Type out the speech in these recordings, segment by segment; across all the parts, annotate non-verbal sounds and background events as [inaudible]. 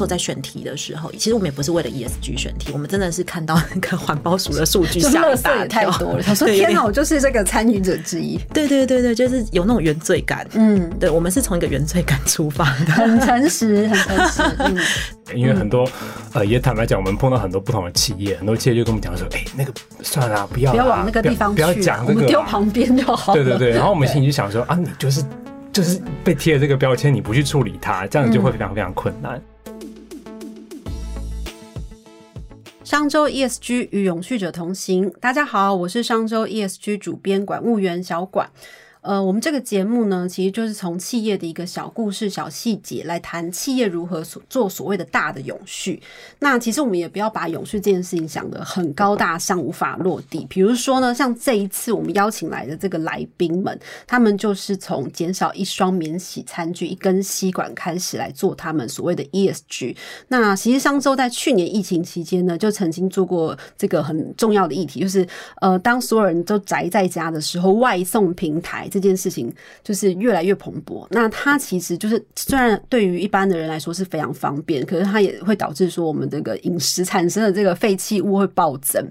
时候在选题的时候，其实我们也不是为了 ESG 选题，我们真的是看到那个环保署的数据，吓一大太多了。他说：“天哪，我就是这个参与者之一。[laughs] ”对对对对，就是有那种原罪感。嗯，对，我们是从一个原罪感出发的，很诚实，很诚实。[laughs] 嗯，[laughs] 因为很多呃，也坦白讲，我们碰到很多不同的企业，很多企业就跟我们讲说：“哎，那个算了，不要不要往那个地方，不要讲这个，丢旁边就好。”对对对，然后我们心里就想说：“啊，你就是。”就是被贴了这个标签，你不去处理它，这样就会非常非常困难。商周 ESG 与永续者同行，大家好，我是商周 ESG 主编管务员小管。呃，我们这个节目呢，其实就是从企业的一个小故事、小细节来谈企业如何所做所谓的大的永续。那其实我们也不要把永续这件事情想得很高大上、无法落地。比如说呢，像这一次我们邀请来的这个来宾们，他们就是从减少一双免洗餐具、一根吸管开始来做他们所谓的 ESG。那其实商周在去年疫情期间呢，就曾经做过这个很重要的议题，就是呃，当所有人都宅在家的时候，外送平台。这件事情就是越来越蓬勃。那它其实就是虽然对于一般的人来说是非常方便，可是它也会导致说我们这个饮食产生的这个废弃物会暴增。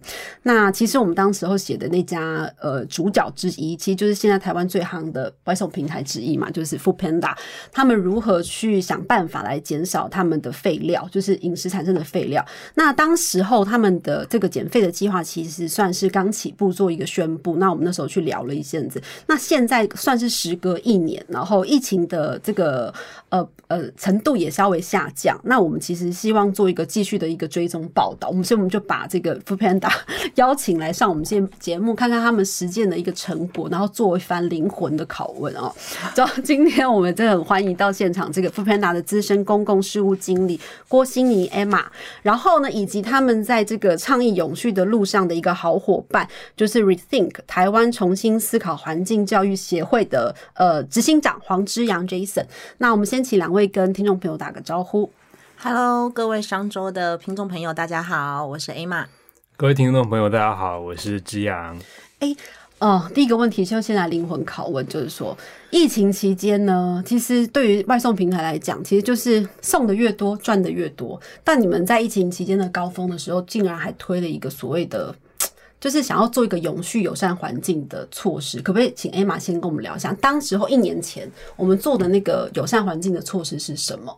那其实我们当时候写的那家呃主角之一，其实就是现在台湾最夯的外送平台之一嘛，就是 Food Panda。他们如何去想办法来减少他们的废料，就是饮食产生的废料。那当时候他们的这个减废的计划其实算是刚起步做一个宣布。那我们那时候去聊了一阵子。那现在算是时隔一年，然后疫情的这个呃呃程度也稍微下降。那我们其实希望做一个继续的一个追踪报道，我们所以我们就把这个 f o o Panda [laughs] 邀请来上我们现节目，看看他们实践的一个成果，然后做一番灵魂的拷问哦。就今天我们真的很欢迎到现场这个 f o o Panda 的资深公共事务经理郭欣怡 Emma，然后呢，以及他们在这个倡议永续的路上的一个好伙伴，就是 Rethink 台湾重新思考环境教育。协会的呃执行长黄之阳 Jason，那我们先请两位跟听众朋友打个招呼。Hello，各位商周的听众朋友，大家好，我是 Emma。各位听众朋友，大家好，我是之阳。哎，哦，第一个问题就先来灵魂拷问，就是说，疫情期间呢，其实对于外送平台来讲，其实就是送的越多，赚的越多。但你们在疫情期间的高峰的时候，竟然还推了一个所谓的。就是想要做一个永续友善环境的措施，可不可以请 Emma 先跟我们聊一下？当时候一年前我们做的那个友善环境的措施是什么？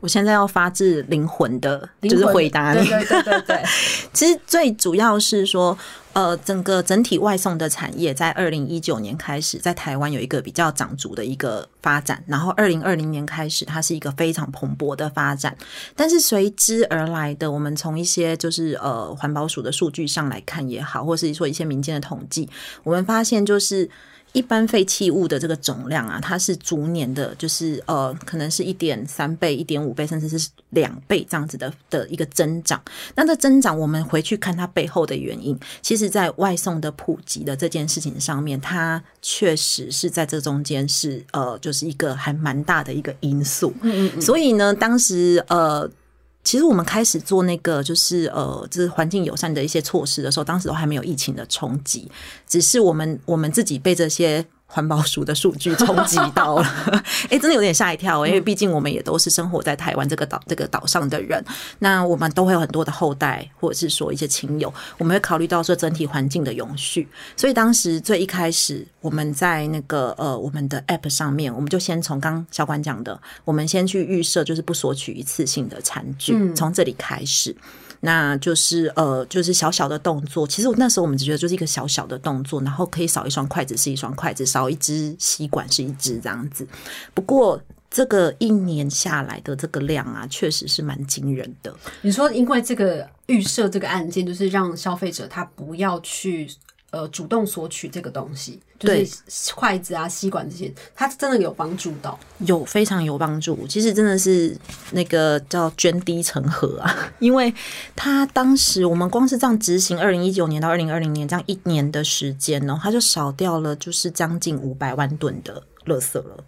我现在要发自灵魂的，就是回答你。对对对对，[laughs] 其实最主要是说。呃，整个整体外送的产业在二零一九年开始在台湾有一个比较长足的一个发展，然后二零二零年开始，它是一个非常蓬勃的发展。但是随之而来的，我们从一些就是呃环保署的数据上来看也好，或是说一些民间的统计，我们发现就是。一般废弃物的这个总量啊，它是逐年的，就是呃，可能是一点三倍、一点五倍，甚至是两倍这样子的的一个增长。那这增长，我们回去看它背后的原因，其实在外送的普及的这件事情上面，它确实是在这中间是呃，就是一个还蛮大的一个因素。嗯嗯。所以呢，当时呃。其实我们开始做那个，就是呃，就是环境友善的一些措施的时候，当时都还没有疫情的冲击，只是我们我们自己被这些。环保署的数据冲击到了，[laughs] 哎，真的有点吓一跳，因为毕竟我们也都是生活在台湾这个岛这个岛上的人，那我们都会有很多的后代，或者是说一些亲友，我们会考虑到说整体环境的永续，所以当时最一开始我们在那个呃我们的 App 上面，我们就先从刚小管讲的，我们先去预设就是不索取一次性的餐具，从这里开始。那就是呃，就是小小的动作。其实我那时候我们只觉得就是一个小小的动作，然后可以少一双筷子是一双筷子，少一只吸管是一只这样子。不过这个一年下来的这个量啊，确实是蛮惊人的。你说，因为这个预设这个案件，就是让消费者他不要去。呃，主动索取这个东西，就是筷子啊、吸管这些，它真的有帮助到，有非常有帮助。其实真的是那个叫涓滴成河啊，[laughs] 因为他当时我们光是这样执行，二零一九年到二零二零年这样一年的时间呢，他就少掉了就是将近五百万吨的垃圾了。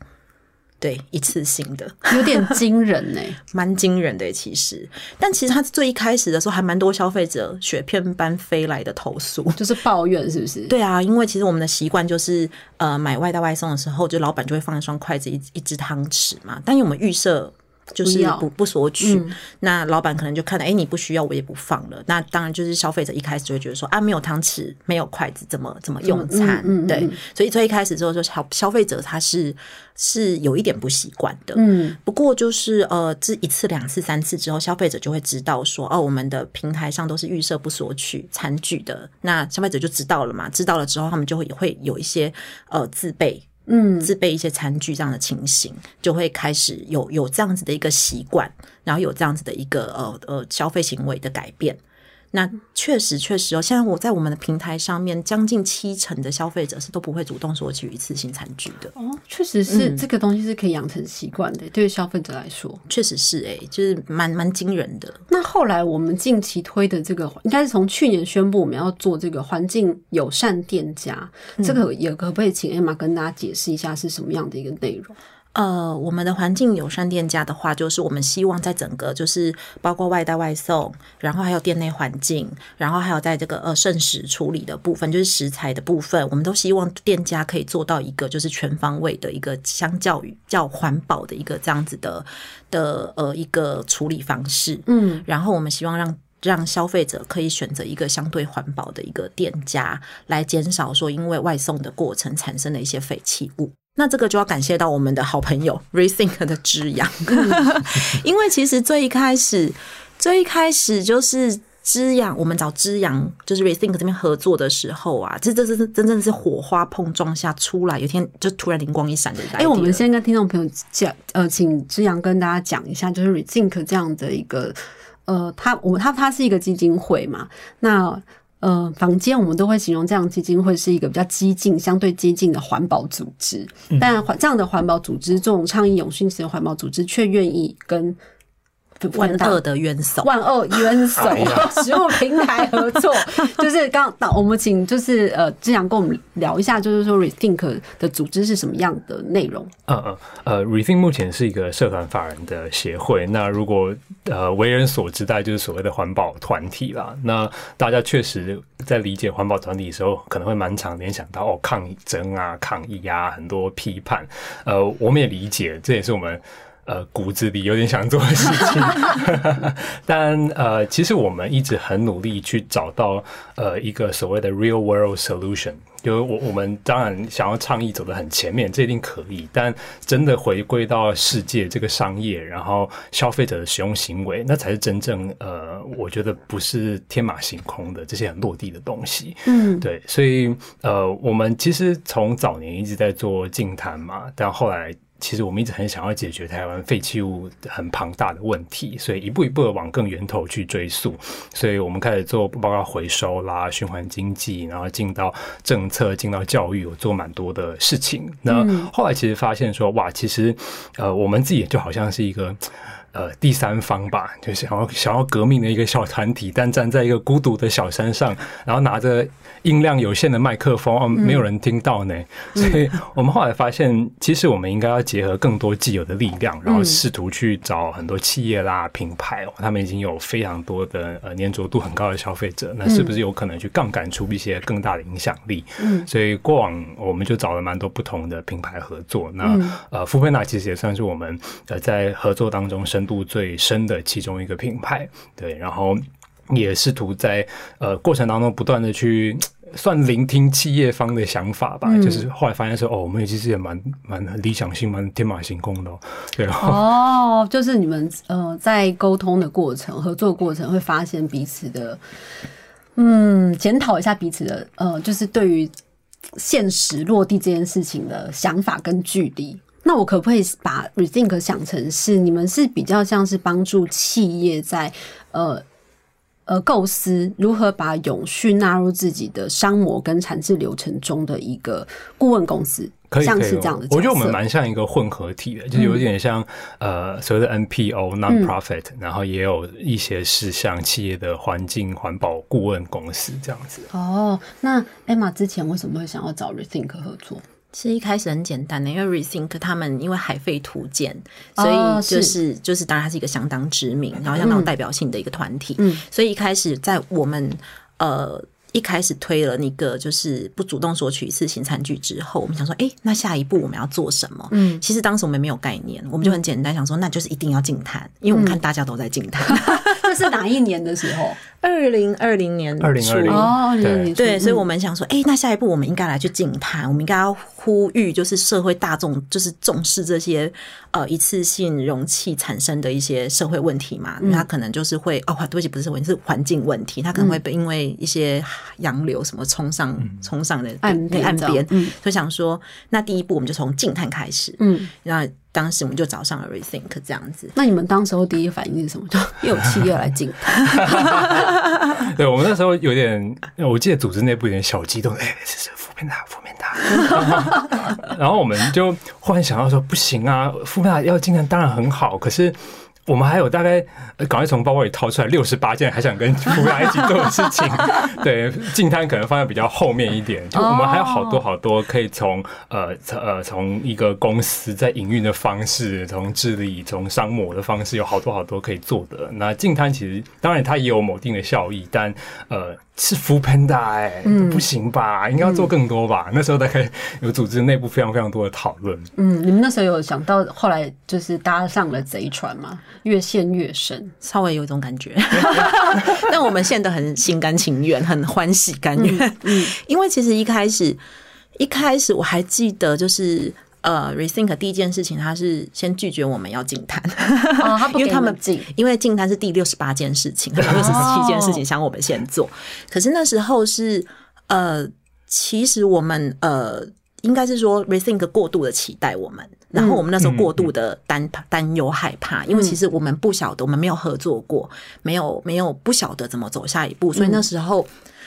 对，一次性的，[laughs] 有点惊人呢，[laughs] 蛮惊人的其实。但其实他最一开始的时候，还蛮多消费者雪片般飞来的投诉，[laughs] 就是抱怨，是不是？对啊，因为其实我们的习惯就是，呃，买外带外送的时候，就老板就会放一双筷子、一一只汤匙嘛。但因为我们预设就是不要不不索取。嗯那老板可能就看到，哎、你不需要，我也不放了。那当然就是消费者一开始就会觉得说，啊，没有汤匙，没有筷子，怎么怎么用餐？对嗯嗯嗯，所以最一开始之后，就消消费者他是是有一点不习惯的。嗯不过就是呃，这一次、两次、三次之后，消费者就会知道说，哦，我们的平台上都是预设不索取餐具的，那消费者就知道了嘛。知道了之后，他们就会会有一些呃自备。嗯自备一些餐具这样的情形，就会开始有有这样子的一个习惯，然后有这样子的一个呃呃消费行为的改变。那确实确实哦，现在我在我们的平台上面，将近七成的消费者是都不会主动索取一次性餐具的。哦，确实是、嗯这个东西是可以养成习惯的，对于消费者来说。确实是诶、就是蛮蛮惊人的。那后来我们近期推的这个，应该是从去年宣布我们要做这个环境友善店家，这个也可不可以请 Emma 跟大家解释一下是什么样的一个内容？呃，我们的环境友善店家的话，就是我们希望在整个就是包括外带外送，然后还有店内环境，然后还有在这个呃剩食处理的部分，就是食材的部分，我们都希望店家可以做到一个就是全方位的一个相较于较环保的一个这样子的的呃一个处理方式。嗯，然后我们希望让让消费者可以选择一个相对环保的一个店家，来减少说因为外送的过程产生的一些废弃物。那这个就要感谢到我们的好朋友 Rethink 的滋养，[laughs] 因为其实最一开始，最一开始就是滋养，我们找滋养就是 Rethink 这边合作的时候啊，这这这这真正是火花碰撞下出来，有一天就突然灵光一闪的一个 idea。哎、我们先跟听众朋友讲，呃，请志阳跟大家讲一下，就是 Rethink 这样的一个，呃，它我它它是一个基金会嘛，那。呃，坊间我们都会形容这样基金会是一个比较激进、相对激进的环保组织，但环这样的环保组织，这种倡议永续型的环保组织，却愿意跟万恶的冤手，万恶冤手 [laughs] 食物平台合作，[laughs] 就是刚刚我们请就是呃志阳跟我们聊一下，就是说 Rethink 的组织是什么样的内容？嗯嗯，呃，Rethink 目前是一个社团法人的协会。那如果呃为人所知，大概就是所谓的环保团体啦。那大家确实在理解环保团体的时候，可能会蛮常联想到哦抗争啊、抗议啊，很多批判。呃，我们也理解，这也是我们。呃，骨子里有点想做的事情，[laughs] [laughs] 但呃，其实我们一直很努力去找到呃一个所谓的 real world solution，就是我我们当然想要倡议走得很前面，这一定可以，但真的回归到世界这个商业，然后消费者的使用行为，那才是真正呃，我觉得不是天马行空的这些很落地的东西。嗯，对，所以呃，我们其实从早年一直在做净滩嘛，但后来其实我们一直很想要解决台湾废弃物很庞大的问题，所以一步一步的往更源头去追溯。所以我们开始做包括回收啦、循环经济，然后进到政策、进到教育，有做蛮多的事情。那后来其实发现说，哇，其实呃，我们自己就好像是一个。呃，第三方吧，就想要想要革命的一个小团体，但站在一个孤独的小山上，然后拿着音量有限的麦克风，哦，没有人听到呢。所以我们后来发现，其实我们应该要结合更多既有的力量，然后试图去找很多企业啦、品牌哦，他们已经有非常多的呃粘着度很高的消费者，那是不是有可能去杠杆出一些更大的影响力？嗯，所以过往我们就找了蛮多不同的品牌合作。那、呃，富佩娜其实也算是我们呃在合作当中深度最深的其中一个品牌。对，然后也试图在呃过程当中不断的去。算聆听企业方的想法吧，就是后来发现说，哦，我们其实也蛮蛮理想性、蛮天马行空的、哦，对哦。哦，就是你们呃在沟通的过程、合作过程会发现彼此的，嗯，检讨一下彼此的呃，就是对于现实落地这件事情的想法跟距离。那我可不可以把 rethink 想成是你们是比较像是帮助企业在呃呃构思如何把永续纳入自己的商模跟产制流程中的一个顾问公司？可以，像是这样的。我觉得我们蛮像一个混合体的，就是有点像、呃所谓的 NPO non-profit，、然后也有一些是像企业的环境环保顾问公司这样子。哦，那 Emma 之前为什么会想要找 Rethink 合作？其实一开始很简单的，因为 Rethink 他们因为海废图鉴，哦所以就是、就是当然它是一个相当知名，然后相当有代表性的一个团体，嗯所以一开始在我们呃。一开始推了那个就是不主动索取一次性餐具之后，我们想说，哎、那下一步我们要做什么？嗯，其实当时我们没有概念，我们就很简单想说，那就是一定要净滩，因为我们看大家都在净滩。[laughs] 这是哪一年的时候？二零二零年初。2020哦，对你对，所以我们们想说，哎、那下一步我们应该来去净滩，我们应该要呼吁，就是社会大众就是重视这些呃一次性容器产生的一些社会问题嘛，因为它可能就是会哦，对不起，不是社会问题，是环境问题，它可能会被因为一些洋流什么冲上冲上的岸边岸边，所以想说，那第一步我们就从净滩开始，嗯，那当时我们就找上了 Rethink 这样子。那你们当时候第一反应是什么？就又有企业来进，[laughs] [laughs] 对我们那时候有点，我记得组织内部有点小激动，哎、是是负面大，负面大。[laughs] 然后我们就忽然想到说，不行啊，负面大要进来当然很好，可是。我们还有大概呃赶快从包包里掏出来六十八件还想跟负面大一起做的事情，[laughs] 对，进摊可能放在比较后面一点。就我们还有好多好多可以从呃呃从一个公司在营运的方式，从治理、从商模的方式，有好多好多可以做的。那进摊其实当然它也有某定的效益，但呃是 o o Panda 哎、不行吧？应该要做更多吧？那时候大概有组织内部非常非常多的讨论。嗯，你们那时候有想到后来就是搭上了贼船吗？越陷越深，稍微有一种感觉，[laughs] 但我们陷得很心甘情愿，很欢喜甘愿。嗯，因为其实一开始，一开始我还记得，就是呃，Rethink 第一件事情，他是先拒绝我们要进摊，[laughs] 因为他们进，因为进摊是第六十八件事情，六十七件事情想我们先做。可是那时候是呃，其实我们呃，应该是说 Rethink 过度的期待我们，然后我们那时候过度的担担忧害怕，因为其实我们不晓得，我们没有合作过，没有没有不晓得怎么走下一步，所以那时候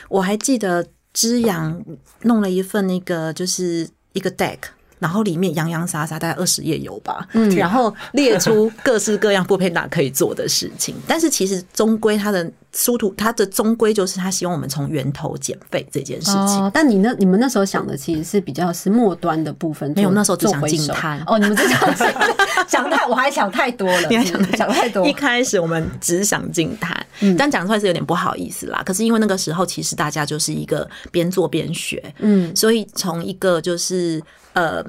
我还记得知阳弄了一份那个就是一个 deck。然后里面洋洋洒洒大概二十页有吧，嗯，然后列出各式各样布佩达可以做的事情，但是其实终归它的殊途，它的终归就是他希望我们从源头减费这件事情。哦，但你那你们那时候想的其实是比较是末端的部分做，没有那时候只想进摊哦，你们只想进 [laughs] 想太，我还想太多了，[laughs] 你还想嗯想太多。一，开始我们只想进谈，但讲出来是有点不好意思啦。可是因为那个时候其实大家就是一个边做边学，嗯。所以从一个就是呃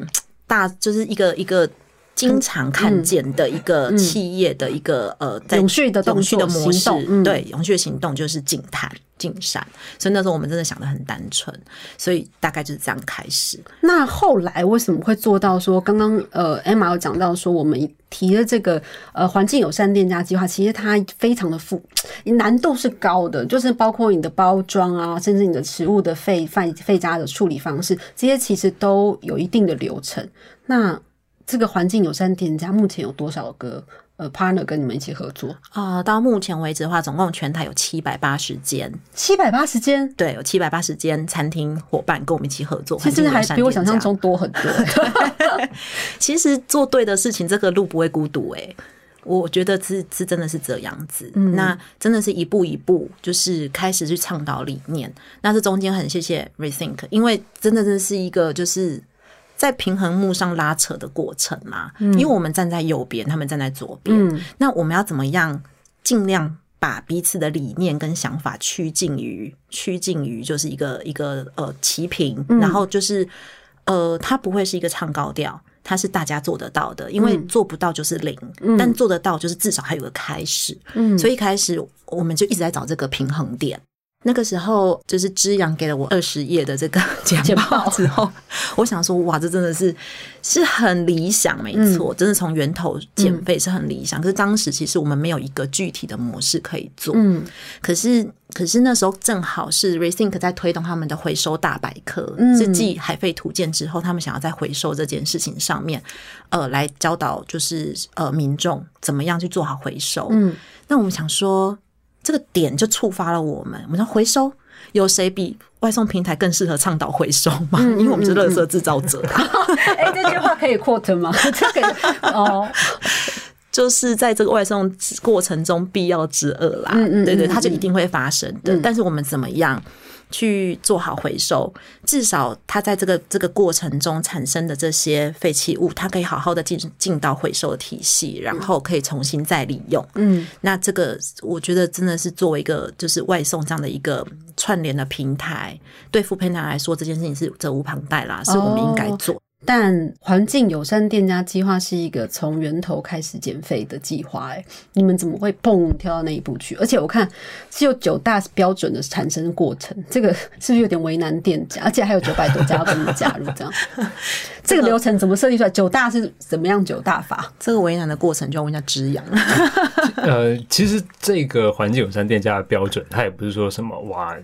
大就是一个一个。经常看见的一个企业的一个呃，在永续的动永续的作模式对永续的行动就是净滩净山，所以那时候我们真的想的很单纯，所以大概就是这样开始。那后来为什么会做到说，刚刚呃 Emma 有讲到说，我们提的这个呃环境友善店家计划，其实它非常的复难度是高的，就是包括你的包装啊，甚至你的食物的废废废渣的处理方式，这些其实都有一定的流程。那这个环境友善店家目前有多少个呃 partner 跟你们一起合作？啊、到目前为止的话，总共全台有七百八十间，七百八十间，对，有七百八十间餐厅伙伴跟我们一起合作。其实还比我想象中。多很多。[laughs] [laughs] 其实做对的事情，这个路不会孤独、欸。我觉得是是真的是这样子。那真的是一步一步，就是开始去倡导理念。那这中间很谢谢 Rethink，因为真的这是一个就是。在平衡木上拉扯的过程嘛，因为我们站在右边，他们站在左边，嗯那我们要怎么样尽量把彼此的理念跟想法趋近于趋近于就是一个一个呃齐平，然后就是呃，它不会是一个唱高调。它是大家做得到的，因为做不到就是零，但做得到就是至少还有个开始。嗯所以一开始我们就一直在找这个平衡点。那个时候就是知阳给了我二十页的这个 [laughs] 简简报。报之后，我想说哇，这真的是是很理想，没错，真的从源头减肥是很理想。可是当时其实我们没有一个具体的模式可以做，嗯。可是可是那时候正好是 Rethink 在推动他们的回收大百科，嗯。是继海废图鉴之后，他们想要在回收这件事情上面，呃，来教导就是呃民众怎么样去做好回收。嗯，那我们想说，这个点就触发了我们，我们说回收。有谁比外送平台更适合倡导回收嘛？因为我们是垃圾制造者啊，[laughs] 哎、这句话可以 quote 吗？这个哦，[laughs] 就是在这个外送过程中必要之恶啦。嗯嗯对对，嗯它就一定会发生的。但是我们怎么样去做好回收，至少它在这个这个过程中产生的这些废弃物，它可以好好的进进到回收体系，然后可以重新再利用。嗯，那这个我觉得真的是作为一个就是外送这样的一个串联的平台，对付佩娜来说，这件事情是责无旁贷啦，是我们应该做。但环境友善店家计划是一个从源头开始减肥的计划，哎，你们怎么会砰跳到那一步去？而且我看是有九大标准的产生过程，这个是不是有点为难店家？而且还有九百多家要跟你加入，这样，[laughs] 这个流程怎么设计出来？九大是怎么样九大法？这个为难的过程就要问一下知阳。[laughs] 呃，其实这个环境友善店家的标准，它也不是说什么哇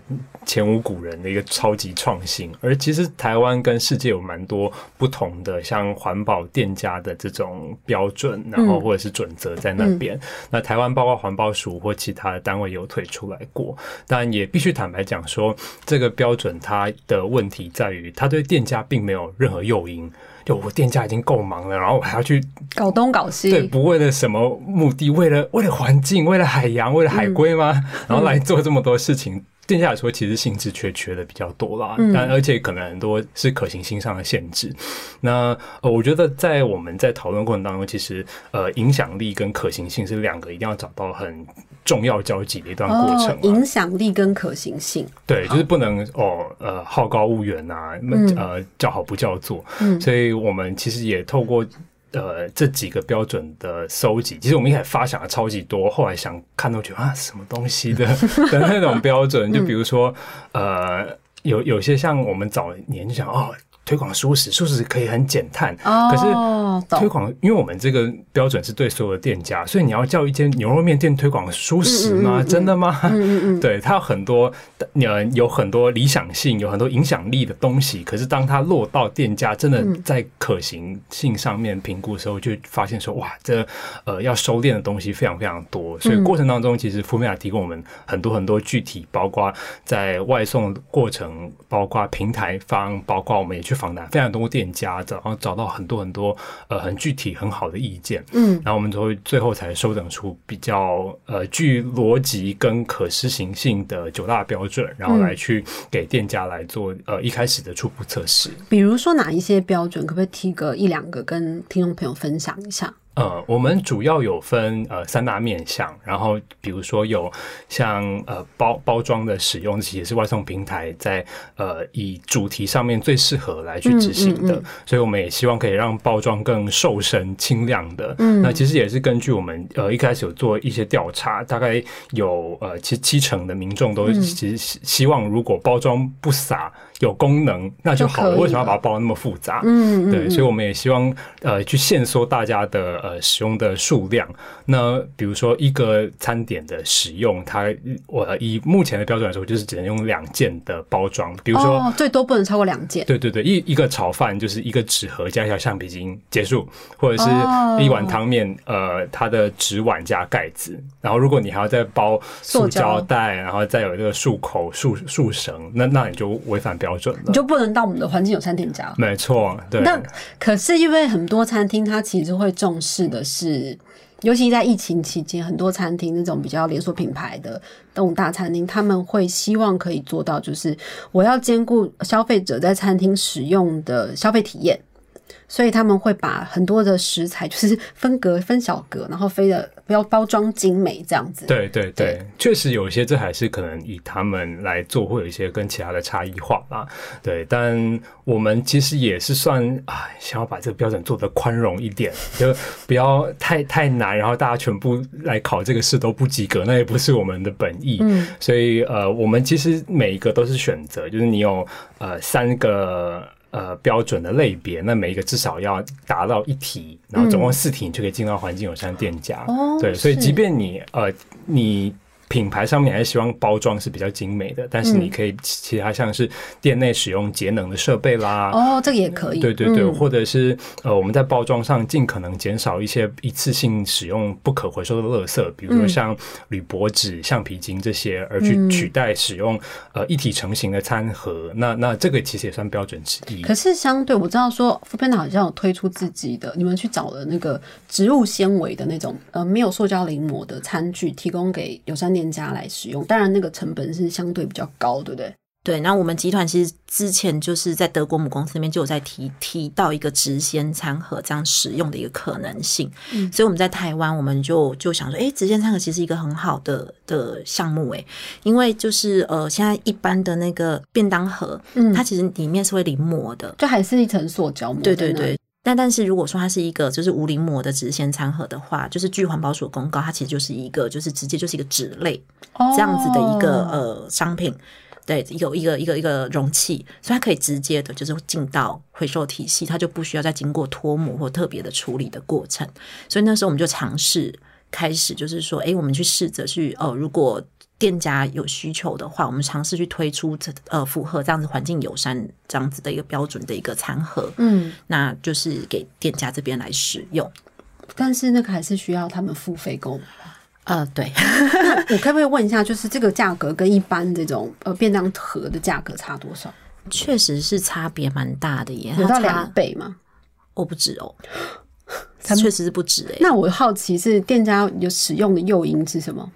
前无古人的一个超级创新，而其实台湾跟世界有蛮多不同的像环保店家的这种标准，然后或者是准则在那边。那台湾包括环保署或其他的单位有推出来过，但也必须坦白讲说，这个标准它的问题在于，它对店家并没有任何诱因。就我店家已经够忙了，然后我还要去搞东搞西，对，不为了什么目的，为了为了环境，为了海洋，为了海龟吗？然后来做这么多事情。店家来说，其实兴致缺缺的比较多啦，但而且可能很多是可行性上的限制。那呃，我觉得在我们在讨论过程当中，其实呃，影响力跟可行性是两个一定要找到很重要交集的一段过程。影响力跟可行性，对，就是不能哦呃好高骛远啊，呃叫好不叫座。所以我们其实也透过。呃，这几个标准的收集，其实我们一开始发想了超级多，后来想看到觉得啊，什么东西的 [laughs] 的那种标准，就比如说，呃，有有些像我们早年就想哦。推广素食，素食可以很减碳，可是推广，因为我们这个标准是对所有的店家，所以你要叫一间牛肉面店推广素食吗？真的吗？对，它有很多呃，有很多理想性，有很多影响力的东西。可是当它落到店家，真的在可行性上面评估的时候，就发现说，哇，这呃要收敛的东西非常非常多。所以过程当中，其实福美亚提供我们很多很多具体，包括在外送过程，包括平台方，包括我们也去。访谈非常多店家，然后找到很多很多呃很具体很好的意见，嗯，然后我们最后最后才收整出比较呃具逻辑跟可施行性的九大标准，然后来去给店家来做呃一开始的初步测试。比如说哪一些标准，可不可以提个一两个跟听众朋友分享一下？呃，我们主要有分呃三大面向，然后比如说有像呃包包装的使用，其实是外送平台在呃以主题上面最适合来去执行的，所以我们也希望可以让包装更瘦身轻量的。嗯，那其实也是根据我们呃一开始有做一些调查，大概有呃其七成的民众都其实希望如果包装不洒。有功能那就好了，为什么要把它包那么复杂？嗯，对，所以我们也希望呃去限缩大家的呃使用的数量。那比如说一个餐点的使用，它我以目前的标准来说，就是只能用两件的包装，比如说最多不能超过两件。对对对，一一个炒饭就是一个纸盒加一条橡皮筋结束，或者是一碗汤面，呃，它的纸碗加盖子。然后如果你还要再包塑胶袋，然后再有这个束口、束束绳，那那你就违反标。你就不能到我们的环境有餐厅家，没错。对，那可是因为很多餐厅它其实会重视的是，尤其在疫情期间，很多餐厅那种比较连锁品牌的那种大餐厅，他们会希望可以做到，就是我要兼顾消费者在餐厅使用的消费体验。所以他们会把很多的食材 [laughs] 就是分格分小格，然后飞的不要包装精美这样子。对对对，确实有一些这还是可能以他们来做，会有一些跟其他的差异化啦。对，但我们其实也是算啊，想要把这个标准做得宽容一点，[laughs] 就不要太太难，然后大家全部来考这个试都不及格，那也不是我们的本意。嗯，所以呃，我们其实每一个都是选择，就是你有呃三个。呃，标准的类别，那每一个至少要达到一题，然后总共四题，你就可以进到环境友善店家。对，所以即便你呃，你。品牌上面还是希望包装是比较精美的，但是你可以其他像是店内使用节能的设备啦，哦，这个也可以，对对对，或者是呃我们在包装上尽可能减少一些一次性使用不可回收的垃圾，比如说像铝箔纸、橡皮筋这些，而去取代使用呃一体成型的餐盒，那那这个其实也算标准之一。可是相对我知道说富片好像有推出自己的，你们去找了那个植物纤维的那种呃没有塑胶临摹的餐具，提供给友善店。家来使用，当然那个成本是相对比较高，对不对？对，那我们集团其实之前就是在德国母公司那边就有在提提到一个直鲜餐盒这样使用的一个可能性，嗯所以我们在台湾我们就就想说，哎，直鲜餐盒其实一个很好的的项目，哎，因为就是呃现在一般的那个便当盒，嗯它其实里面是会淋膜的，就还是一层塑胶膜。对对对。，但但是如果说它是一个就是无临膜的直鲜餐盒的话，就是据环保署公告，它其实就是一个就是直接就是一个纸类，这样子的一个、呃商品，对，有一个一个一个容器，所以它可以直接的就是进到回收体系，它就不需要再经过脱模或特别的处理的过程。所以那时候我们就尝试开始，就是说，哎，我们去试着去哦，如果店家有需求的话，我们尝试去推出这呃符合这样子环境友善这样子的一个标准的一个餐盒，嗯，那就是给店家这边来使用。但是那个还是需要他们付费购买。呃，对，[laughs] 我可不可以问一下，就是这个价格跟一般这种呃便当盒的价格差多少？确实是差别蛮大的耶，有到两倍吗？哦，不止哦，他们确实是不止哎。那我好奇是店家有使用的诱因是什么？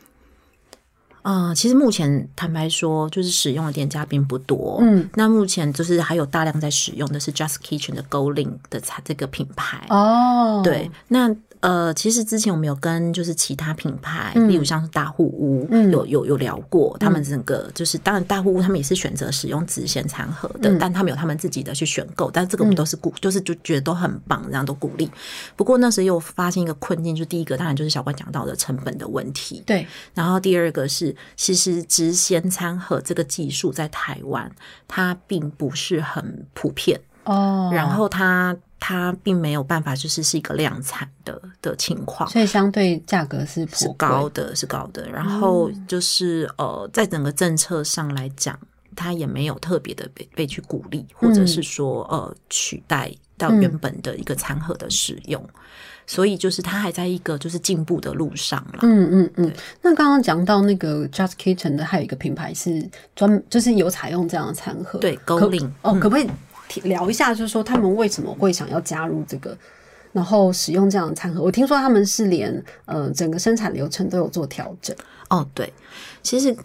啊、其实目前坦白说，就是使用的店家并不多。嗯，那目前就是还有大量在使用的是 Just Kitchen 的 Go Link 的它这个品牌。哦，对，那呃，其实之前我们有跟就是其他品牌，嗯。例如像是大户屋，嗯。有有有聊过，他们整个就是当然大户屋他们也是选择使用直线餐盒的，嗯。但他们有他们自己的去选购，但这个我们都是鼓，就是就觉得都很棒，这样都鼓励。不过那时候又发现一个困境，就第一个当然就是小关讲到的成本的问题，对，然后第二个是，其实直线餐盒这个技术在台湾它并不是很普遍，哦，然后它它并没有办法就是是一个量产的的情况。所以相对价格是颇是高的，是高的。然后就是、呃，在整个政策上来讲，它也没有特别的被被去鼓励，或者是说呃取代到原本的一个餐盒的使用。所以就是它还在一个就是进步的路上了。嗯嗯嗯，那刚刚讲到那个 Just Kitchen 的，还有一个品牌是专，就是有采用这样的餐盒，对可 Link 哦，可不可以提聊一下，就是说他们为什么会想要加入这个，然后使用这样的餐盒？我听说他们是连呃整个生产流程都有做调整，哦，对，其实。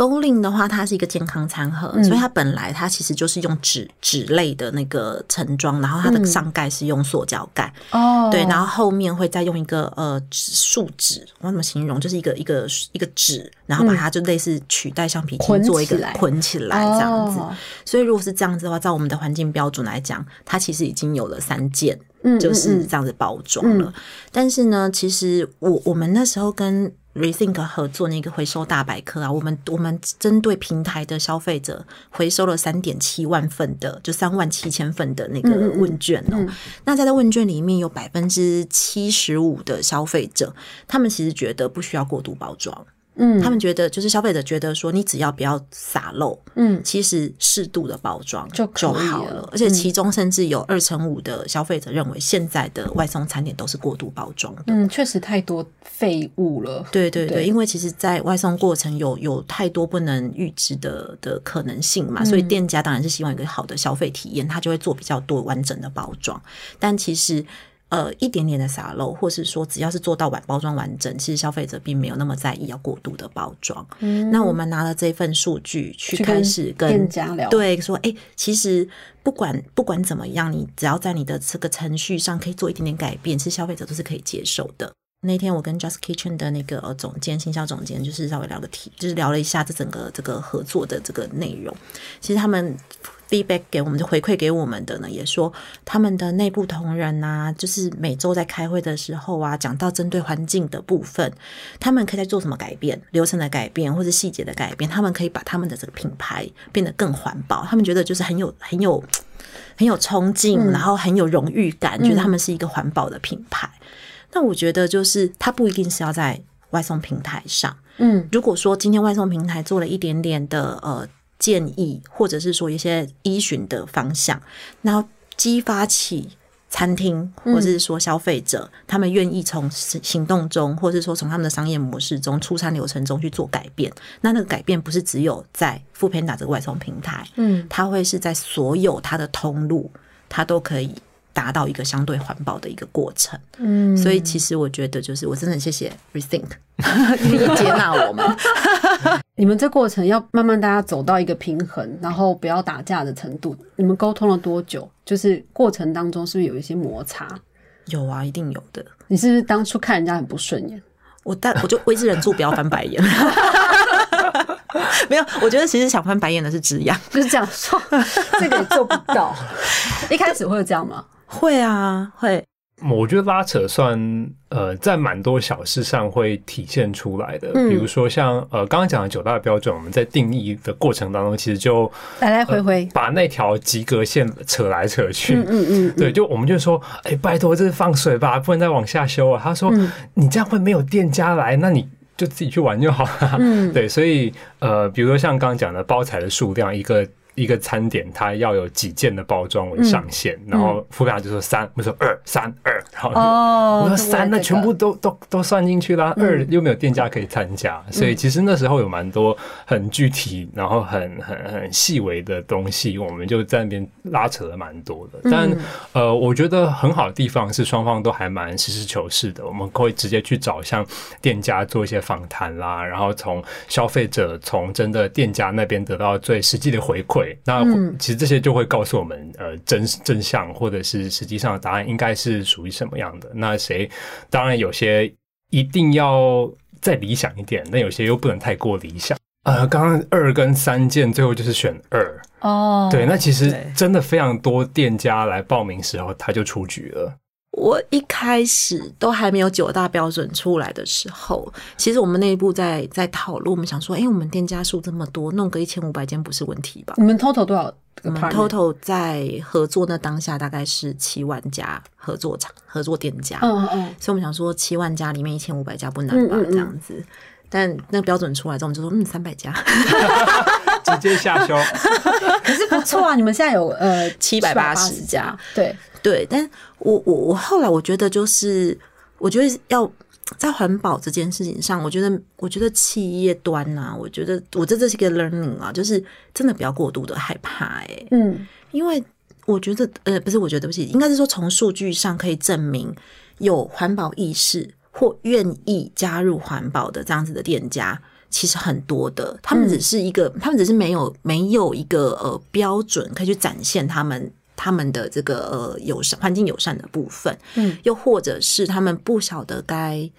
勾令的话，它是一个健康餐盒，嗯。所以它本来它其实就是用纸纸类的那个盛装，然后它的上盖是用塑胶盖，哦。对，然后后面会再用一个呃纸树脂，我怎么形容？就是一个一个一个纸，然后把它就类似取代橡皮筋做一个捆起来这样子。哦。所以如果是这样子的话，照我们的环境标准来讲，它其实已经有了三件，嗯就是这样子包装了。但是呢，其实我我们那时候跟 Rethink 合作那个回收大百科啊，我们我们针对平台的消费者回收了三点七万份的，就三万七千份的那个问卷哦。那在这问卷里面有百分之七十五的消费者，他们其实觉得不需要过度包装。嗯。他们觉得就是消费者觉得说，你只要不要洒漏，嗯。其实适度的包装就就好了。而且其中甚至有二乘五的消费者认为，现在的外送餐点都是过度包装的。嗯，确实太多废物了，对对对，对。因为其实，在外送过程有有太多不能预知的的可能性嘛，所以店家当然是希望有一个好的消费体验，他就会做比较多完整的包装。但其实，呃，一点点的洒漏，或是说只要是做到完包装完整，其实消费者并没有那么在意要过度的包装。嗯那我们拿了这份数据去开始跟店家聊对，说，哎、其实不管不管怎么样，你只要在你的这个程序上可以做一点点改变，其实消费者都是可以接受的。那天我跟 Just Kitchen 的那个呃总监、行销总监，就是稍微聊个题，就是聊了一下这整个这个合作的这个内容。其实他们 feedback 给我们，就回馈给我们的呢，也说他们的内部同仁呐、就是每周在开会的时候啊，讲到针对环境的部分，他们可以在做什么改变、流程的改变或者细节的改变，他们可以把他们的这个品牌变得更环保。他们觉得就是很有很有很有冲劲，然后很有荣誉感，觉得他们是一个环保的品牌。那我觉得就是它不一定是要在外送平台上，嗯如果说今天外送平台做了一点点的呃建议，或者是说一些依循的方向，然后激发起餐厅或者是说消费者，他们愿意从行行动中，或者是说从他们的商业模式中、出餐流程中去做改变。那那个改变不是只有在 o o Panda 这个外送平台，嗯，它会是在所有它的通路，它都可以。达到一个相对环保的一个过程，嗯，所以其实我觉得，就是我真的很谢谢 Rethink [laughs] 愿意接纳我们。[laughs] 你们这过程要慢慢大家走到一个平衡，然后不要打架的程度。你们沟通了多久？就是过程当中是不是有一些摩擦？有啊，一定有的。你是不是当初看人家很不顺眼？我但我就我一直忍住不要翻白眼。[laughs] 没有，我觉得其实想翻白眼的是直阳，就是这样说，这个也做不到。一开始会有这样吗？会啊，会。我觉得拉扯算呃，在蛮多小事上会体现出来的，比如说像呃刚刚讲的九大标准，我们在定义的过程当中，其实就来来回回把那条及格线扯来扯去，嗯嗯嗯，对，就我们就说，哎，拜托，这是放水吧，不能再往下修啊。他说，你这样会没有店家来，那你。就自己去玩就好了。嗯，[laughs] 对，所以呃，比如说像刚刚讲的包材的数量，一个。一个餐点，它要有几件的包装为上限，然后副卡就说三，我说二三二，然后我说三，那全部都都都算进去啦，二又没有店家可以参加，所以其实那时候有蛮多很具体，然后很很很细微的东西，我们就在那边拉扯了蛮多的。但呃，我觉得很好的地方是双方都还蛮实事求是的，我们可以直接去找像店家做一些访谈啦，然后从消费者从真的店家那边得到最实际的回馈。那其实这些就会告诉我们，呃，真真相或者是实际上的答案应该是属于什么样的。那谁当然有些一定要再理想一点，那有些又不能太过理想。呃，刚刚二跟三件，最后就是选二哦。对，那其实真的非常多店家来报名时候，他就出局了。我一开始都还没有九大标准出来的时候，其实我们内部在在讨论，我们想说，哎，我们店家数这么多，弄个一千五百间不是问题吧？你们 total 多少？我们 total 在合作那当下大概是七万家合作厂、合作店家。嗯嗯，所以我们想说，七万家里面一千五百家不难吧？这样子，但那标准出来之后，我们就说，嗯，三百家，直接下修。[laughs] 可是不错啊，你们现在有呃七百八十家，对。对，但我我我后来我觉得就是，我觉得要在环保这件事情上，我觉得我觉得企业端呐，我觉得我这这是一个 learning 啊，就是真的不要过度的害怕，哎，嗯，因为我觉得呃不是，我觉得对不起，应该是说从数据上可以证明有环保意识或愿意加入环保的这样子的店家，其实很多的，他们只是一个，他们只是没有没有一个呃标准可以去展现他们。他们的这个呃友善环境友善的部分，嗯，又或者是他们不晓得该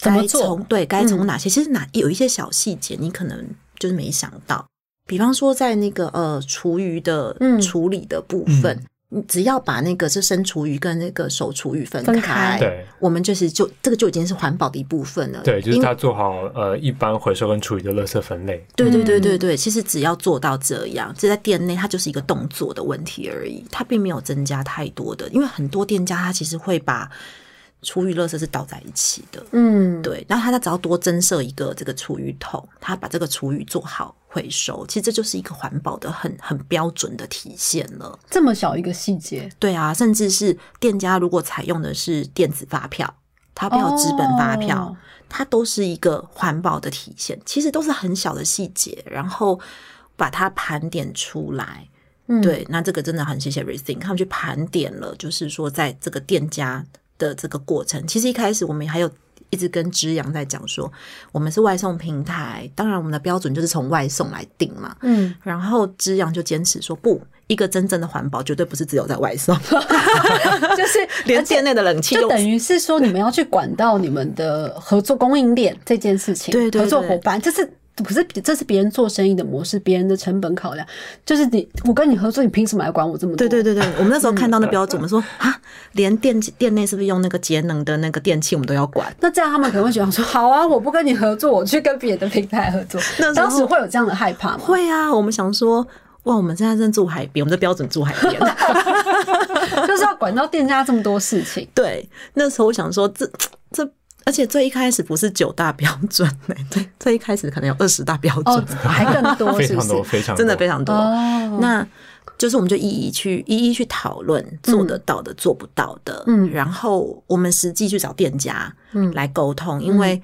该从对该从哪些，其实哪有一些小细节，你可能就是没想到，比方说在那个呃厨余的处理的部分。你只要把那个是生厨余跟那个熟厨余分开，对，我们就是就这个就已经是环保的一部分了。对，就是他做好呃一般回收跟厨余的垃圾分类。对对对对对，其实只要做到这样，这在店内它就是一个动作的问题而已，它并没有增加太多的。因为很多店家他其实会把。厨余垃圾是倒在一起的，嗯，对。然后他只要多增设一个这个厨余桶，他把这个厨余做好回收，其实这就是一个环保的很很标准的体现了。这么小一个细节，对啊，甚至是店家如果采用的是电子发票，他不要纸本发票，它都是一个环保的体现。其实都是很小的细节，然后把它盘点出来。嗯，对。那这个真的很谢谢 Rethink，他们去盘点了，就是说在这个店家。的这个过程，其实一开始我们还有一直跟知阳在讲说，我们是外送平台，当然我们的标准就是从外送来定嘛。嗯，然后知阳就坚持说，不，一个真正的环保绝对不是只有在外送 [laughs] [laughs] 就是连店内的冷气，就等于是说你们要去管到你们的合作供应链这件事情，对对合作伙伴，这是。可是这是别人做生意的模式，别人的成本考量，就是你我跟你合作，你凭什么来管我这么多？对对对对，[laughs] 我们那时候看到那标准，我们说啊，连店店内是不是用那个节能的那个电器，我们都要管？那这样他们可能会觉得说，好啊，我不跟你合作，我去跟别的平台合作。那当时会有这样的害怕吗？会啊，我们想说，哇，我们现在正住海边，我们的标准住海边，[laughs] 就是要管到店家这么多事情。对，那时候我想说，这这。而且最一开始不是九大标准呢，对，最一开始可能有二十大标准，还更多，[laughs] 非常多，非常真的非常多。那就是我们就一一去一一去讨论做得到的、做不到的，嗯，然后我们实际去找店家，嗯，来沟通，因为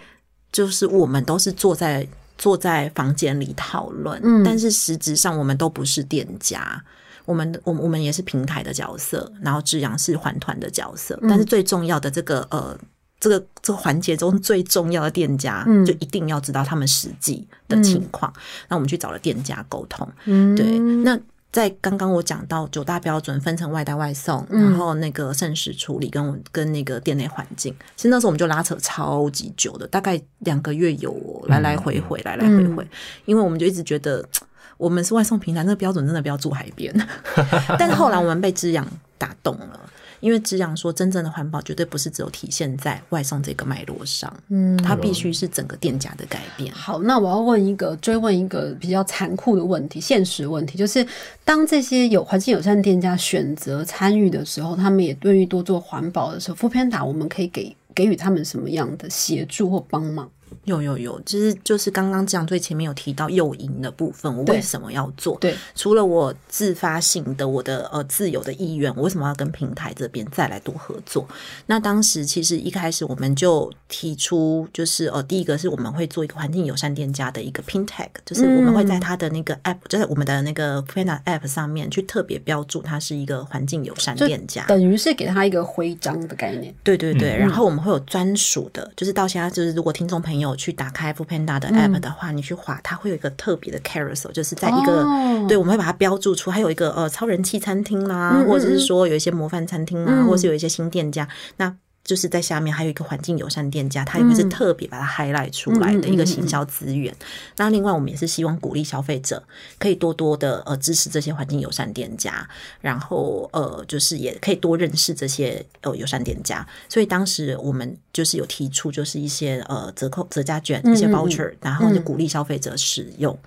就是我们都是坐在坐在房间里讨论，嗯，但是实质上我们都不是店家，我们我我们也是平台的角色，然后志阳是环团的角色，但是最重要的这个呃。这个这个环节中最重要的店家，嗯就一定要知道他们实际的情况。那我们去找了店家沟通，嗯对，那。在刚刚我讲到九大标准分成外带外送，嗯然后那个剩食处理跟我跟那个店内环境，其实那时候我们就拉扯超级久的，大概两个月有哦来来回回，来来回回，因为我们就一直觉得我们是外送平台，那个标准真的不要住海边。[laughs] 但是后来我们被滋养打动了。因为只阳说，真正的环保绝对不是只有体现在外送这个脉络上，嗯它必须是整个店家的改变。好，那我要问一个追问一个比较残酷的问题，现实问题，就是当这些有环境友善店家选择参与的时候，他们也愿意多做环保的时候，富偏打我们可以给给予他们什么样的协助或帮忙？有有有，就是就是刚刚这样最前面有提到诱因的部分，我为什么要做？对，除了我自发性的我的呃自由的意愿，我为什么要跟平台这边再来多合作？那当时其实一开始我们就提出，就是呃第一个是我们会做一个环境友善店家的一个 pin tag，就是我们会在它的那个 app，、就在我们的那个 Panda app 上面去特别标注它是一个环境友善店家。等于是给他一个徽章的概念。对对对，嗯然后我们会有专属的，就是到现在就是如果听众朋友去打开 f o o Panda 的嗯。app 的话，你去划，它会有一个特别的 carousel，就是在一个、哦。对，我们会把它标注出，还有一个呃超人气餐厅啦，嗯嗯或者是说有一些模范餐厅啊，嗯。或者是有一些新店家，那。就是在下面还有一个环境友善店家，它也会是特别把它 highlight 出来的一个行销资源。那另外，我们也是希望鼓励消费者可以多多的呃支持这些环境友善店家，然后呃就是也可以多认识这些呃友善店家。所以当时我们就是有提出，就是一些呃折扣折价券、一些 voucher，然后就鼓励消费者使用。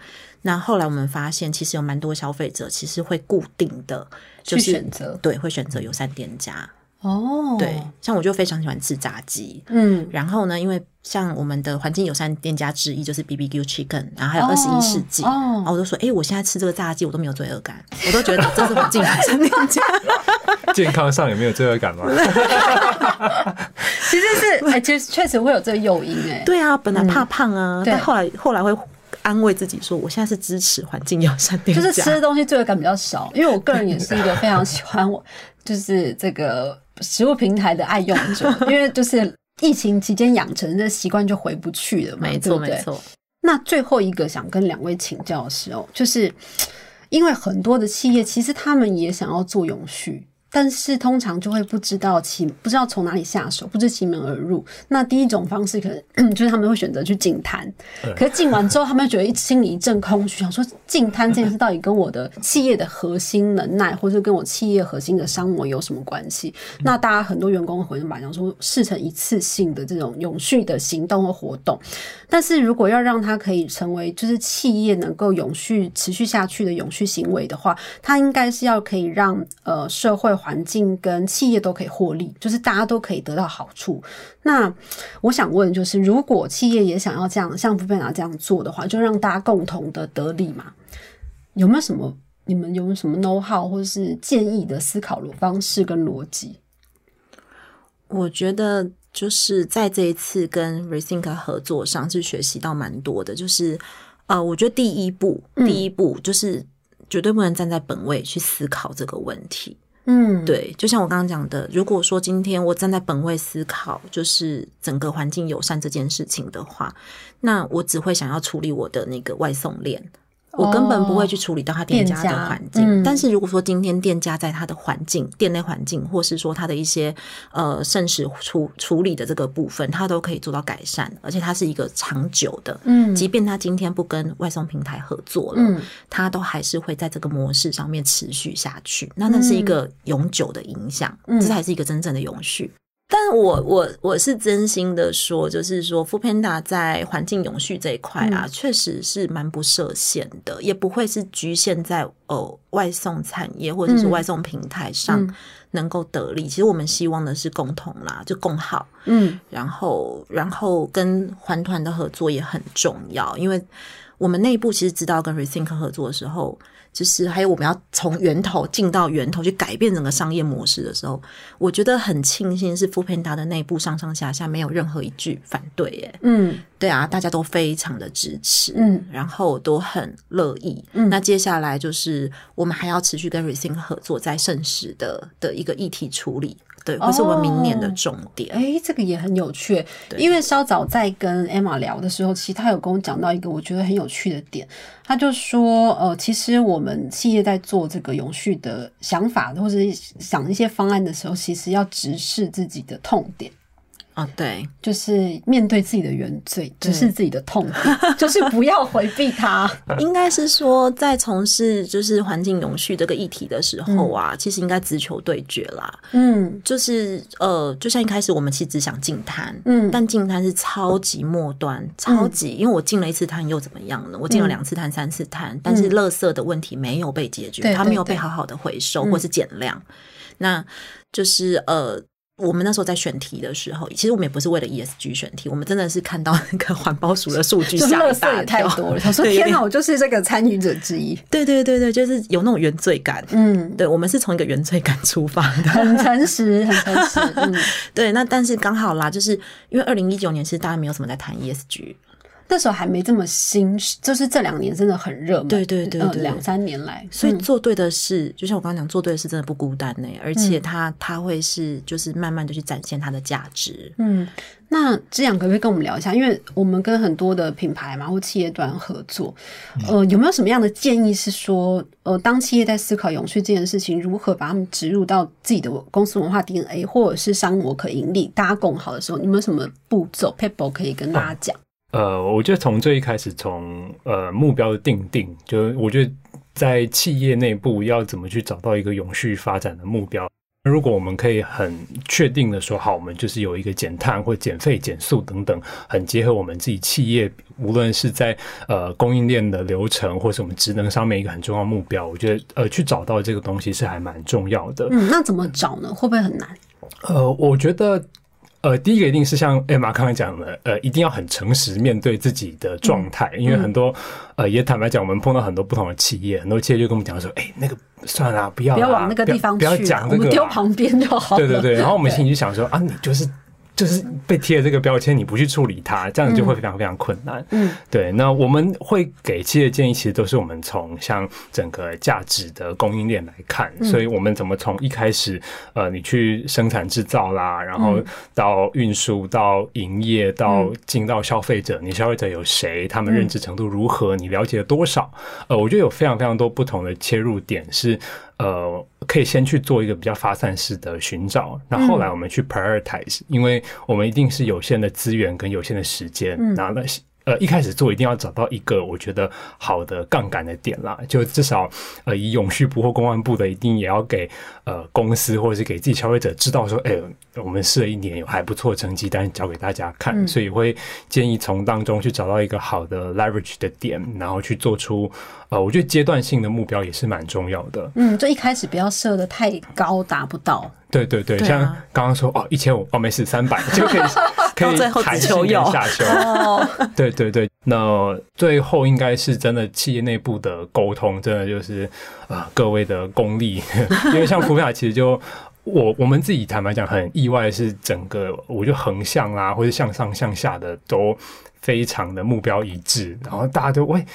那后来我们发现，其实有蛮多消费者其实会固定的就是选择对，会选择友善店家。哦，对，像我就非常喜欢吃炸鸡，嗯，然后呢，因为像我们的环境友善店家之一就是 B B Q Chicken，然后还有二十一世纪，哦然后我就说，哎、我现在吃这个炸鸡，我都没有罪恶感，我都觉得这是环境友善店家。[laughs] 健康上有没有罪恶感吗？[laughs] 其实是哎、其实确实会有这个诱因哎、对啊，本来怕胖啊，对。但后来后来会安慰自己说，我现在是支持环境友善店家，就是吃的东西罪恶感比较少，因为我个人也是一个非常喜欢我就是这个食物平台的爱用者，因为就是疫情期间养成的习惯就回不去了嘛，没错没错。那最后一个想跟两位请教的是哦，就是因为很多的企业其实他们也想要做永续。但是通常就会不知道其不知道从哪里下手，不知其门而入。那第一种方式可能 [clears throat] 就是他们会选择去净滩，可是净完之后，他们就觉得心里一阵空虚，想说净滩这件事到底跟我的企业的核心能耐，或者跟我企业核心的商模有什么关系？那大家很多员工回应吧，讲说视成一次性的这种永续的行动和活动。但是如果要让它可以成为就是企业能够永续持续下去的永续行为的话，它应该是要可以让呃社会环境跟企业都可以获利，就是大家都可以得到好处。那我想问，就是如果企业也想要这样像富贝拿这样做的话，就让大家共同的得利嘛？有没有什么你们有什么 know how 或者是建议的思考方式跟逻辑？我觉得就是在这一次跟 Rethink 合作上是学习到蛮多的，就是呃，我觉得第一步，嗯第一步就是绝对不能站在本位去思考这个问题。嗯，对，就像我刚刚讲的，如果说今天我站在本位思考，就是整个环境友善这件事情的话，那我只会想要处理我的那个外送链。我根本不会去处理到他店家的环境，嗯但是如果说今天店家在他的环境、店内环境，或是说他的一些呃剩食处处理的这个部分，他都可以做到改善，而且它是一个长久的，嗯即便他今天不跟外送平台合作了，嗯他都还是会在这个模式上面持续下去。那那是一个永久的影响，嗯这才是一个真正的永续。但我我我是真心的说，就是说 f o o Panda 在环境永续这一块啊，确、实是蛮不设限的，也不会是局限在呃外送产业或者是嗯外送平台上嗯能够得利。其实我们希望的是共同啦，就共好。嗯然后，然后跟环团的合作也很重要，因为我们内部其实知道跟 Rethink 合作的时候，就是还有我们要从源头进到源头去改变整个商业模式的时候，我觉得很庆幸是 f o o Panda 的内部上上下下没有任何一句反对，耶。嗯对啊，大家都非常的支持，嗯然后都很乐意。嗯那接下来就是我们还要持续跟 Rethink 合作，在盛时的的一个议题处理，对，会是我们明年的重点。哎，这个也很有趣，因为稍早在跟 Emma 聊的时候，其实他有跟我讲到一个我觉得很有趣的点，他就说，呃，其实我们企业在做这个永续的想法，或者是想一些方案的时候，其实要直视自己的痛点。啊，对，就是面对自己的原罪，直视自己的痛点，[laughs] 就是不要回避它。应该是说在从事就是环境永续这个议题的时候啊，其实应该直球对决啦。嗯就是呃，就像一开始我们其实只想进摊，嗯但进摊是超级末端，超级，因为我进了一次摊又怎么样呢？我进了两次摊、三次摊，但是垃圾的问题没有被解决，对它没有被好好的回收嗯或是减量，那就是呃。我们那时候在选题的时候，其实我们也不是为了 ESG 选题，我们真的是看到那个环保署的数据 [laughs] 就吓一垃圾也大跳太多了。他说：[laughs] “对有点天哪，我就是这个参与者之一。对对对对，就是有那种原罪感。”嗯，对，我们是从一个原罪感出发的。很诚实，很诚实。[laughs] 嗯，对，那但是刚好啦，就是因为二零一九年其实大家没有什么在谈 ESG，那时候还没这么新，就是这两年真的很热门。对对对对呃两三年来，嗯所以做对的事，就像我刚刚讲，做对的事真的不孤单呢、而且它它会是就是慢慢的去展现它的价值。嗯，那志阳可不可以跟我们聊一下？因为我们跟很多的品牌嘛或企业端合作，呃，有没有什么样的建议是说，呃，当企业在思考永续这件事情，如何把他们植入到自己的公司文化 DNA，或者是商模可盈利，大家共好的时候，你们有什么步骤 people 可以跟大家讲？呃，我觉得从最一开始，从呃目标的定定，就我觉得在企业内部要怎么去找到一个永续发展的目标。如果我们可以很确定的说，好，我们就是有一个减碳或减费、减速等等，很结合我们自己企业，无论是在呃供应链的流程，或是我们职能上面一个很重要目标，我觉得呃去找到这个东西是还蛮重要的。嗯，那怎么找呢？会不会很难？呃，我觉得。呃，第一个一定是像艾玛刚才讲的，呃，一定要很诚实面对自己的状态，因为很多，呃，也坦白讲，我们碰到很多不同的企业，很多企业就跟我们讲说，哎、那个算了，不要啦不要往那个地方不要去啊，不要讲这个，我们丢旁边就好了。对对对，然后我们心里就想说 [laughs] 啊，你就是就是被贴了这个标签，你不去处理它，这样就会非常非常困难。嗯，对。那我们会给企业建议，其实都是我们从像整个价值的供应链来看，嗯所以我们怎么从一开始呃，你去生产制造啦，然后嗯到运输，到营业，到进到消费者，你消费者有谁，他们认知程度如何，你了解了多少？呃，我觉得有非常非常多不同的切入点是。呃，可以先去做一个比较发散式的寻找，那后来我们去 prioritize，、因为我们一定是有限的资源跟有限的时间，然后那呃一开始做一定要找到一个我觉得好的杠杆的点啦，就至少呃以永续部或公安部的，一定也要给呃公司或者是给自己消费者知道说，哎、我们试了一年有还不错的成绩单交给大家看，所以会建议从当中去找到一个好的 leverage 的点，然后去做出呃我觉得阶段性的目标也是蛮重要的。嗯，就一开始不要设的太高，达不到。对对对，对啊像刚刚说哦，一千五哦，没事，三百就可以 [laughs] 可以最后只弹性求有下修。哦，对对对，那最后应该是真的企业内部的沟通，真的就是呃各位的功力，[laughs] 因为像福卡其实就。我我们自己坦白讲，很意外是整个，我觉得横向啊，或者向上向下的都非常的目标一致，然后大家都喂，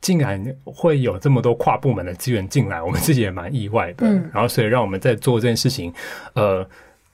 竟然会有这么多跨部门的资源进来，我们自己也蛮意外的。嗯然后所以让我们在做这件事情，呃，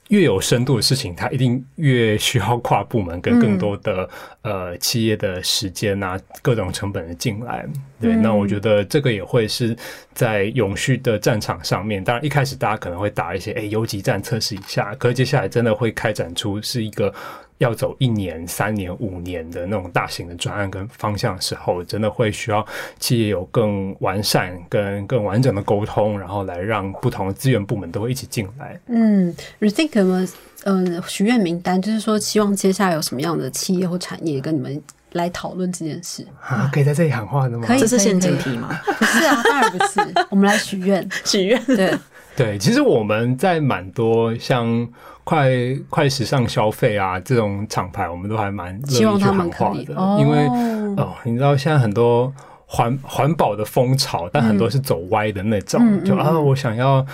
越有深度的事情，它一定越需要跨部门跟更多的、呃企业的时间啊，各种成本的进来。对，嗯那我觉得这个也会是在永续的战场上面。当然一开始大家可能会打一些哎游击战测试一下，可是接下来真的会开展出是一个。要走一年、三年、五年的那种大型的专案跟方向的时候，真的会需要企业有更完善、跟更完整的沟通，然后来让不同的资源部门都会一起进来。嗯，Rethink 嗯许愿名单？就是说，希望接下来有什么样的企业或产业跟你们来讨论这件事？啊，可以在这里喊话的吗？可以这是陷阱题吗？不是啊，当然不是。我们来许愿。[laughs] 许愿对，对，其实我们在蛮多像快快时尚消费啊这种厂牌，我们都还蛮希望他们可以的，因为哦，你知道现在很多环环保的风潮，但很多是走歪的那种，就啊，我想要。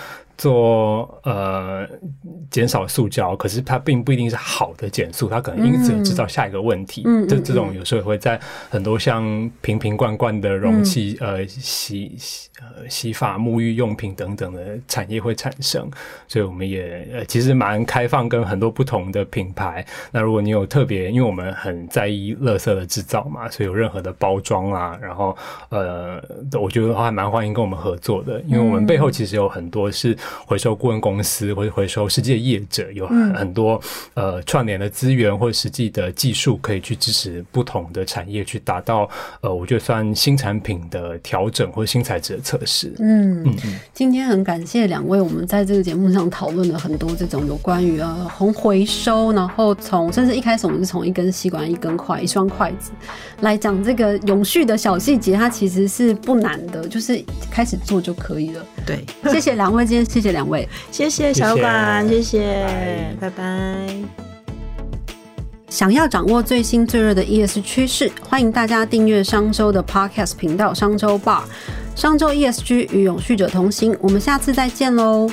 做呃减少塑胶，可是它并不一定是好的减速，它可能因此制造下一个问题。这这种有时候会在很多像瓶瓶罐罐的容器、呃洗洗呃洗发沐浴用品等等的产业会产生，所以我们也呃其实蛮开放，跟很多不同的品牌。那如果你有特别，因为我们很在意垃圾的制造嘛，所以有任何的包装啊，然后呃，我觉得还蛮欢迎跟我们合作的，因为我们背后其实有很多是。回收顾问公司或者回收实际的业者有很多呃串联的资源或者实际的技术，可以去支持不同的产业去达到呃，我觉得算新产品的调整或者新材质的测试。嗯嗯嗯。今天很感谢两位，我们在这个节目上讨论了很多这种有关于呃红回收，然后从甚至一开始我们是从一根吸管、一根筷、一双筷子来讲这个永续的小细节，它其实是不难的，就是开始做就可以了。对，[laughs] 谢谢两位，今天谢谢两位，谢谢小管，谢谢，拜拜。想要掌握最新最热的 ES 趋势，欢迎大家订阅商周的 Podcast 频道商周 Bar，商周 ESG 与永续者同行。我们下次再见喽。